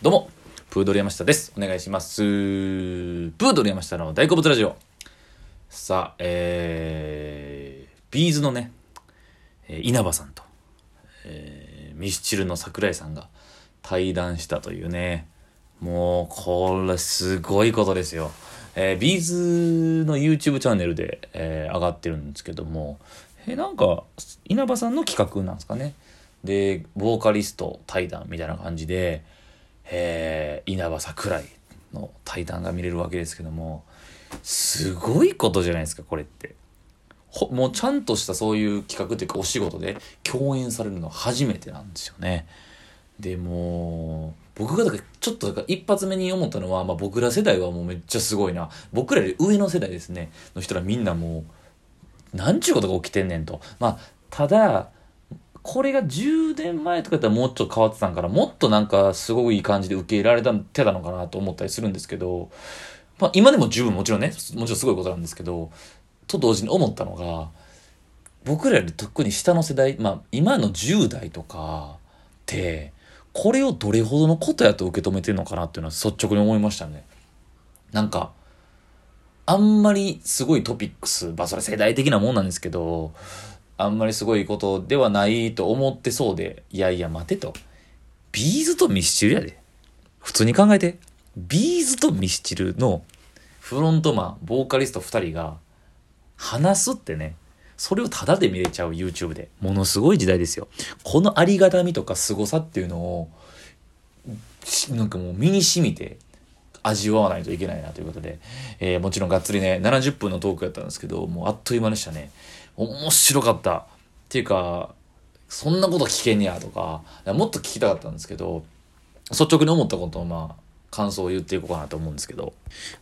どうも、プードル山下です。お願いします。プードル山下の大好物ラジオ。さあ、えー、ビーズのね、稲葉さんと、えーミスチルの桜井さんが対談したというね、もう、これすごいことですよ。えービーズの YouTube チャンネルで、えー上がってるんですけども、えーなんか、稲葉さんの企画なんですかね。で、ボーカリスト対談みたいな感じで、えー稲葉桜井の対談が見れるわけですけども、すごいことじゃないですか、これって。ほもうちゃんとしたそういう企画というかお仕事で共演されるのは初めてなんですよね。でも僕がだからちょっとだから一発目に思ったのは、まあ、僕ら世代はもうめっちゃすごいな僕らより上の世代ですねの人らみんなもうなんちゅうことが起きてんねんとまあただこれが10年前とかだったらもうちょっと変わってたんからもっとなんかすごくいい感じで受け入れられたてたのかなと思ったりするんですけど、まあ、今でも十分もちろんねもちろんすごいことなんですけどと同時に思ったのが僕らより特に下の世代、まあ、今の10代とかってこれをどれほどのことやと受け止めてるのかなっていうのは率直に思いましたね。なんかあんまりすごいトピックスまあそれ世代的なもんなんですけどあんまりすごいことではないと思ってそうでいやいや待てと B'z とミスチルやで普通に考えて B'z とミスチルのフロントマンボーカリスト2人が話すってね、それをタダで見れちゃう YouTube で。ものすごい時代ですよ。このありがたみとか凄さっていうのを、なんかもう身に染みて味わわないといけないなということで、えーもちろんがっつりね、70分のトークやったんですけど、もうあっという間でしたね。面白かった。っていうか、そんなこと聞けんやとか、もっと聞きたかったんですけど、率直に思ったことをまあ、感想を言っていこうかなと思うんですけど、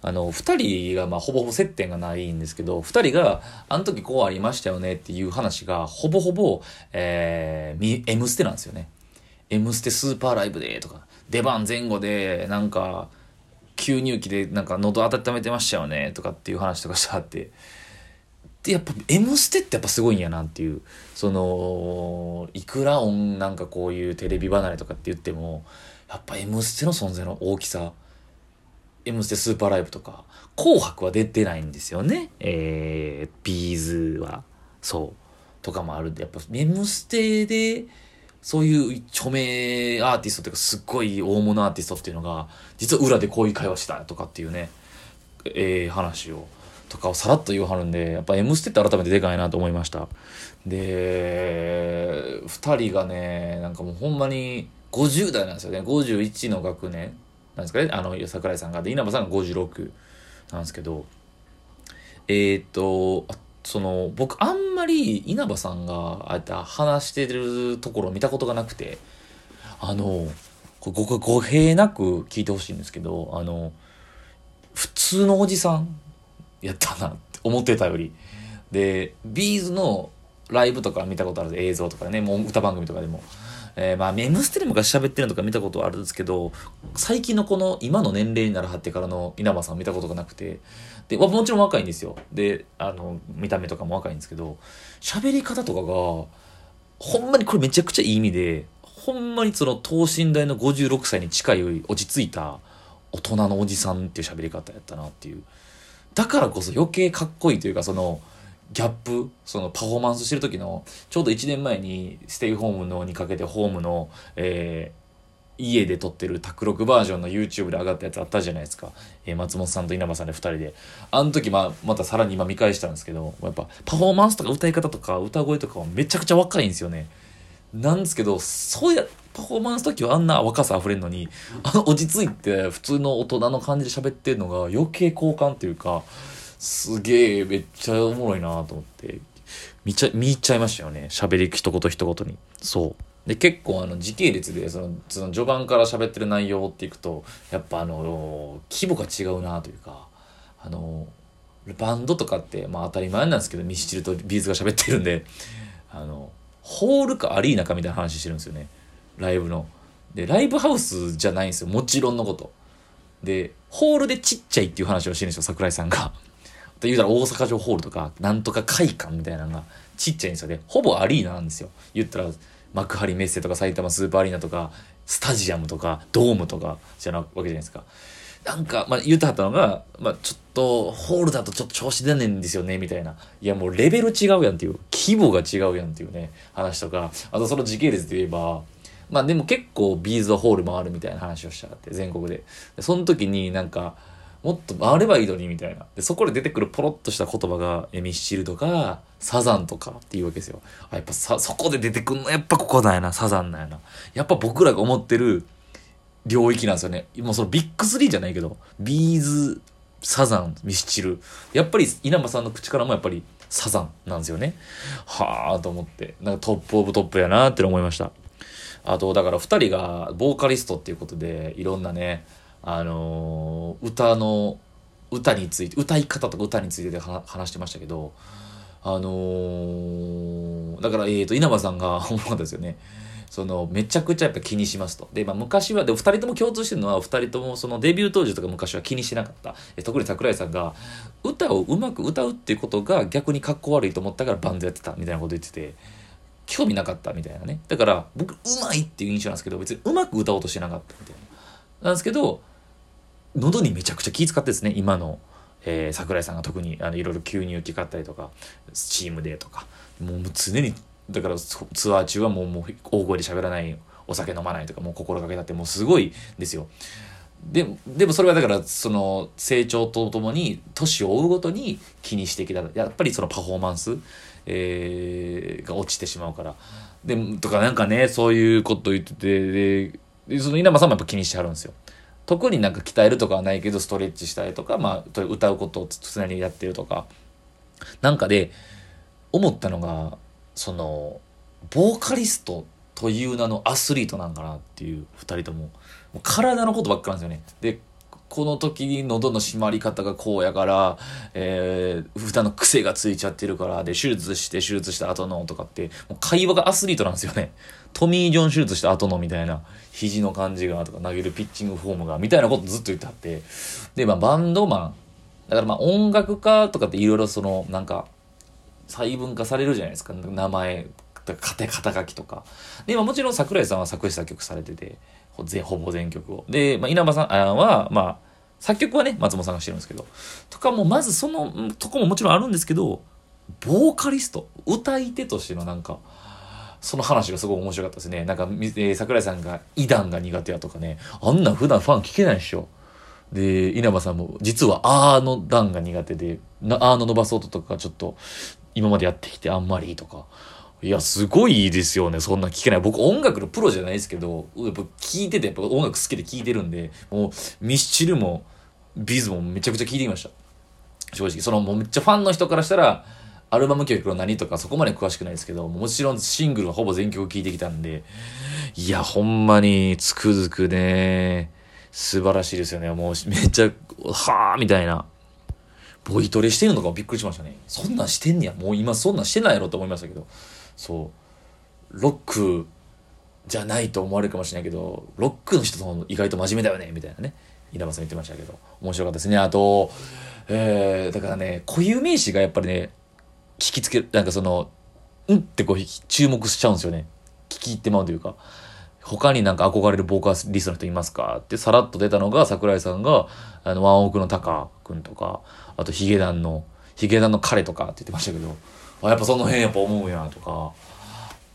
あの、二人がまあほぼほぼ接点がないんですけど、二人があの時こうありましたよねっていう話がほぼほぼ、えー、M ステなんですよね。M ステスーパーライブでとか、出番前後でなんか、吸入器でなんか喉温めてましたよねとかっていう話とかしてあって、でやっぱ「M ステ」ってやっぱすごいんやなっていう。そのいくら音なんかこういうテレビ離れとかって言ってもやっぱ「M ステ」の存在の大きさ「M ステ」スーパーライブとか「紅白」は出てないんですよね。えー、ビーズは。そう。とかもあるんでやっぱ「M ステ」でそういう著名アーティストっていうかすっごい大物アーティストっていうのが実は裏でこういう会話したとかっていうねえー話をとかをさらっと言わはるんでやっぱ「M ステ」って改めてでかいなと思いました。で2人がねなんかもうほんまに50代なんですよね。51の学年なんですかね。あの桜井さんが。で稲葉さんが56なんですけど。えーっとその僕あんまり稲葉さんがああやって話してるところを見たことがなくてあのこれご語弊なく聞いてほしいんですけどあの普通のおじさんやったなって思ってたより。でビーズのライブとか見たことある。映像とかねもう歌番組とかでも、えーまあ「メムステ」で昔喋ってるのとか見たことあるんですけど最近のこの今の年齢にならはってからの稲葉さん見たことがなくて。でもちろん若いんですよ。であの見た目とかも若いんですけど喋り方とかがほんまにこれめちゃくちゃいい意味でほんまにその等身大の56歳に近い落ち着いた大人のおじさんっていう喋り方やったなっていう。だからこそ余計かっこいいというかそのギャップそのパフォーマンスしてる時のちょうど1年前にステイホームのにかけてホームの、えー家で撮ってる卓録バージョンの YouTube で上がったやつあったじゃないですか、えー松本さんと稲葉さんで2人で。あの時、まあ、またさらに今見返したんですけどやっぱパフォーマンスとか歌い方とか歌声とかはめちゃくちゃ若いんですよね。なんですけどそうやパフォーマンス時はあんな若さ溢れんのにあの落ち着いて普通の大人の感じで喋ってるのが余計好感っていうかすげえめっちゃおもろいなと思って見ちゃ見ちゃいましたよね喋り一言一言にそうで結構あの時系列でそのその序盤から喋ってる内容っていくとやっぱあの規模が違うなというかあのバンドとかってまあ当たり前なんですけどミスチルとビーズが喋ってるんであのホールかアリーナかみたいな話してるんですよねライブの。でライブハウスじゃないんですよもちろんのこと。でホールでちっちゃいっていう話をしてるんですよ桜井さんが。で言うたら大阪城ホールとかなんとか会館みたいなのがちっちゃいんですよねほぼアリーナなんですよ言ったら幕張メッセとか埼玉スーパーアリーナとかスタジアムとかドームとかじゃなわけじゃないですか。なんか、まあ、言ってはったのが、まあ、ちょっと、ホールだとちょっと調子出ねえんですよね、みたいな。いや、もうレベル違うやんっていう、規模が違うやんっていうね、話とか、あとその時系列で言えば、まあでも結構ビーズはホールもあるみたいな話をしたって、全国。でその時になんか、もっと回ればいいのにみたいな。で、そこで出てくるポロッとした言葉が、えミスチルとか、サザンとかっていうわけですよ。あ、やっぱさ、そこで出てくんの、やっぱここだよな、サザンなんやな。やっぱ僕らが思ってる、領域なんですよね。もうそのビッグスリーじゃないけど、 B'z、サザン、ミスチル。やっぱり稲葉さんの口からもやっぱりサザンなんですよね。はあと思って、なんか top of top やなって思いました。あと、だから二人がボーカリストっていうことで、いろんなね、あの、歌の、歌について、歌い方とか歌についてで話してましたけど、あのー、だから、え、ー、と、稲葉さんが思ったんですよね。そのめちゃくちゃやっぱ気にしますと。で、まあ、昔は、で、2人とも共通してるのは、2人ともそのデビュー当時とか昔は気にしなかった。え特に桜井さんが、歌をうまく歌うっていうことが逆にかっこ悪いと思ったからバンドやってたみたいなこと言ってて、興味なかったみたいなね。だから、僕、うまいっていう印象なんですけど、別にうまく歌おうとしてなかったみたいな。なんですけど、喉にめちゃくちゃ気遣ってですね、今の。えー、桜井さんが特にあのいろいろ吸入器買ったりとかチームでとかもう常にだからツアー中はもうもう大声で喋らないお酒飲まないとかもう心がけたってもうすごいですよ。ででもそれはだからその成長とともに年を追うごとに気にしてきたやっぱりそのパフォーマンス、えー、が落ちてしまうからでとかなんかねそういうこと言っててでその稲葉さんもやっぱ気にしてはるんですよ。特になんか鍛えるとかはないけどストレッチしたりとか、まあ、歌うことを常にやってるとか。なんかで思ったのがそのボーカリストという名のアスリートなんかなっていう2人とも。体のことばっかなんですよね。でこの時に喉の締まり方がこうやから、えー、普段の癖がついちゃってるから、で、手術して、手術した後のとかって、もう会話がアスリートなんですよね。トミー・ジョン手術した後のみたいな、肘の感じがとか、投げるピッチングフォームが、みたいなことずっと言ってあって、で、まあ、バンドマン、だからまあ、音楽家とかっていろいろその、なんか、細分化されるじゃないですか。名前、肩書きとか。で、まあ、もちろん桜井さんは作詞作曲されてて、ほぼ全曲を。で、まあ、稲葉さんは、まあ、作曲はね、松本さんがしてるんですけど、とかも、まずそのとこももちろんあるんですけど、ボーカリスト、歌い手としてのなんか、その話がすごい面白かったですね。なんか、え、桜井さんが、異談が苦手やとかね、あんな普段ファン聞けないでしょ。で、稲葉さんも、実はあーの段が苦手で、あーの伸ばそうとかちょっと、今までやってきてあんまりとか、いや、すごいいいですよね。そんな聞けない。僕音楽のプロじゃないですけど、やっぱ聞いてて、やっぱ音楽好きで聞いてるんで、もうミスチルもビズもめちゃくちゃ聞いてきました。正直。そのもうめっちゃファンの人からしたら、アルバム曲の何とかそこまで詳しくないですけど、もちろんシングルはほぼ全曲聴いてきたんで、いや、ほんまにつくづくね、素晴らしいですよね。もうめっちゃ、はぁみたいな。ボイトレしてるのかもびっくりしましたね。そんなんしてんねや。もう今そんなんしてないやろと思いましたけど。そう。ロックじゃないと思われるかもしれないけどロックの人と意外と真面目だよねみたいなね。稲葉さん言ってましたけど。面白かったですね。あとえー、だからね固有名詞がやっぱりね聞きつけるなんかそのうんってこう注目しちゃうんですよね。聞き入ってまうというか。他になんか憧れるボーカリストの人いますか？ってさらっと出たのが桜井さんがあのワンオークのタカ君とかあとヒゲダンのヒゲダンの彼とかって言ってましたけど。あやっぱその辺やっぱ思うやんとか、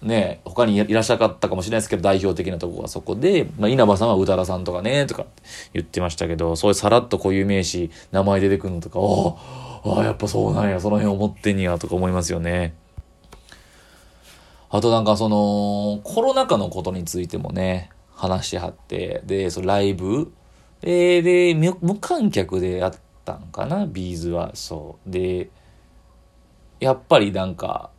ね、他にいらっしゃかったかもしれないですけど、代表的なとこがそこで、まあ、稲葉さんは宇多田さんとかね、とか言ってましたけど、そういうさらっと固有名詞、名前出てくるのとか、ああ、やっぱそうなんや、その辺思ってんや、とか思いますよね。あとなんかその、コロナ禍のことについてもね、話しはって、で、そのライブで、で、無観客でやったんかな、ビーズは、そう。で、やっぱりなんか、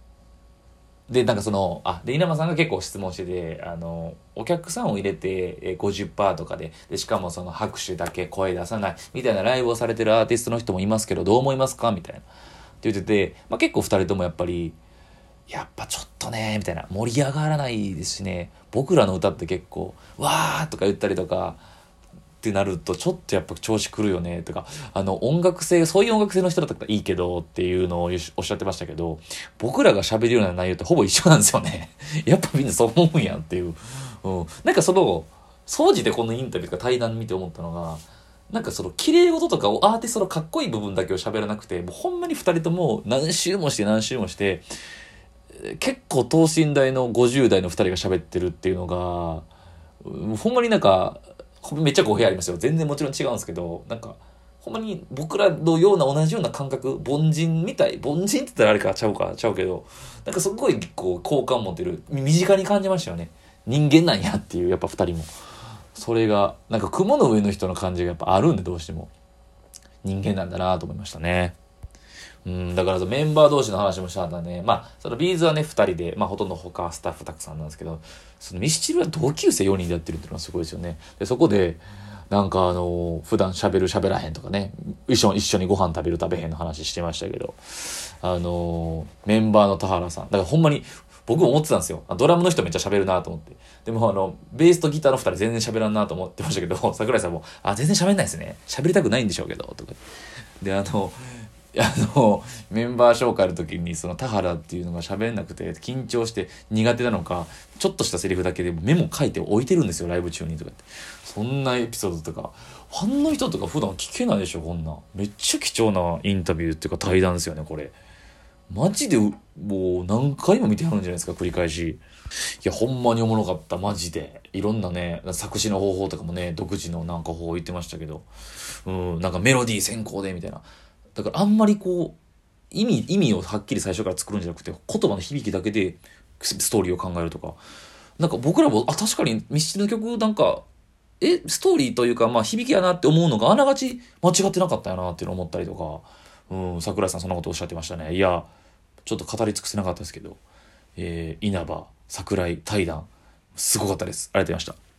で、なんかその、あ、で、稲葉さんが結構質問してて、あの、お客さんを入れて50%とかで、で、しかもその拍手だけ声出さない、みたいなライブをされてるアーティストの人もいますけど、どう思いますか？みたいな。って言ってて、まあ結構二人ともやっぱり、やっぱちょっとね、みたいな、盛り上がらないですしね、僕らの歌って結構、わーとか言ったりとか、ってなるとちょっとやっぱ調子くるよねとかあの音楽性そういう音楽性の人だったらいいけどっていうのをおっしゃってましたけど僕らが喋るような内容ってほぼ一緒なんですよね。やっぱみんなそう思うんやっていう、うん、なんかその総じてこのインタビューとか対談見て思ったのが、なんかその綺麗事とかをアーティストのかっこいい部分だけを喋らなくて、もうほんまに二人とも何周もして何周もして、結構等身大の50代の二人が喋ってるっていうのが、ほんまになんか、めっちゃ語弊ありますよ。全然もちろん違うんですけど、なんか、ほんまに僕らのような同じような感覚、凡人みたい、凡人って言ったらあれかちゃうか、ちゃうけど、なんかすごいこう好感持てる、身近に感じましたよね。人間なんやっていう、やっぱ二人も。それが、なんか雲の上の人の感じがやっぱあるんで、どうしても。人間なんだなと思いましたね。うん、だからメンバー同士の話もしたんだね。まあ、そのビーズはね、二人で、まあほとんど他スタッフたくさんなんですけど、そのミスチルは同級生4人でやってるっていうのはすごいですよね。で、そこで、なんかあの、普段喋る喋らへんとかね、一緒一緒にご飯食べる食べへんの話してましたけど、あの、メンバーの田原さん、だからほんまに、僕も思ってたんですよ。ドラムの人めっちゃ喋るなと思って。でもあの、ベースとギターの二人全然喋らんなと思ってましたけど、桜井さんも、あ、全然喋んないですね。喋りたくないんでしょうけど、とか。で、あの、あの、メンバー紹介の時に、その田原っていうのが喋んなくて、緊張して苦手なのか、ちょっとしたセリフだけでメモ書いて置いてるんですよ、ライブ中にとかって。そんなエピソードとか、ファンの人とか普段聞けないでしょ、こんな。めっちゃ貴重なインタビューっていうか対談ですよね、これ。マジで、もう何回も見てはるんじゃないですか、繰り返し。いや、ほんまにおもろかった、マジで。いろんなね、作詞の方法とかもね、独自のなんか方法言ってましたけど、うん、なんかメロディー先行で、みたいな。だからあんまりこう、意味、意味をはっきり最初から作るんじゃなくて、言葉の響きだけでストーリーを考えるとか。なんか僕らも、あ、確かにミスチルの曲なんか、え、ストーリーというか、まあ響きやなって思うのがあながち間違ってなかったよなっていうの思ったりとか、うん、桜井さんそんなことおっしゃってましたね。いや、ちょっと語り尽くせなかったですけど、えー、稲葉、桜井対談、すごかったです。ありがとうございました。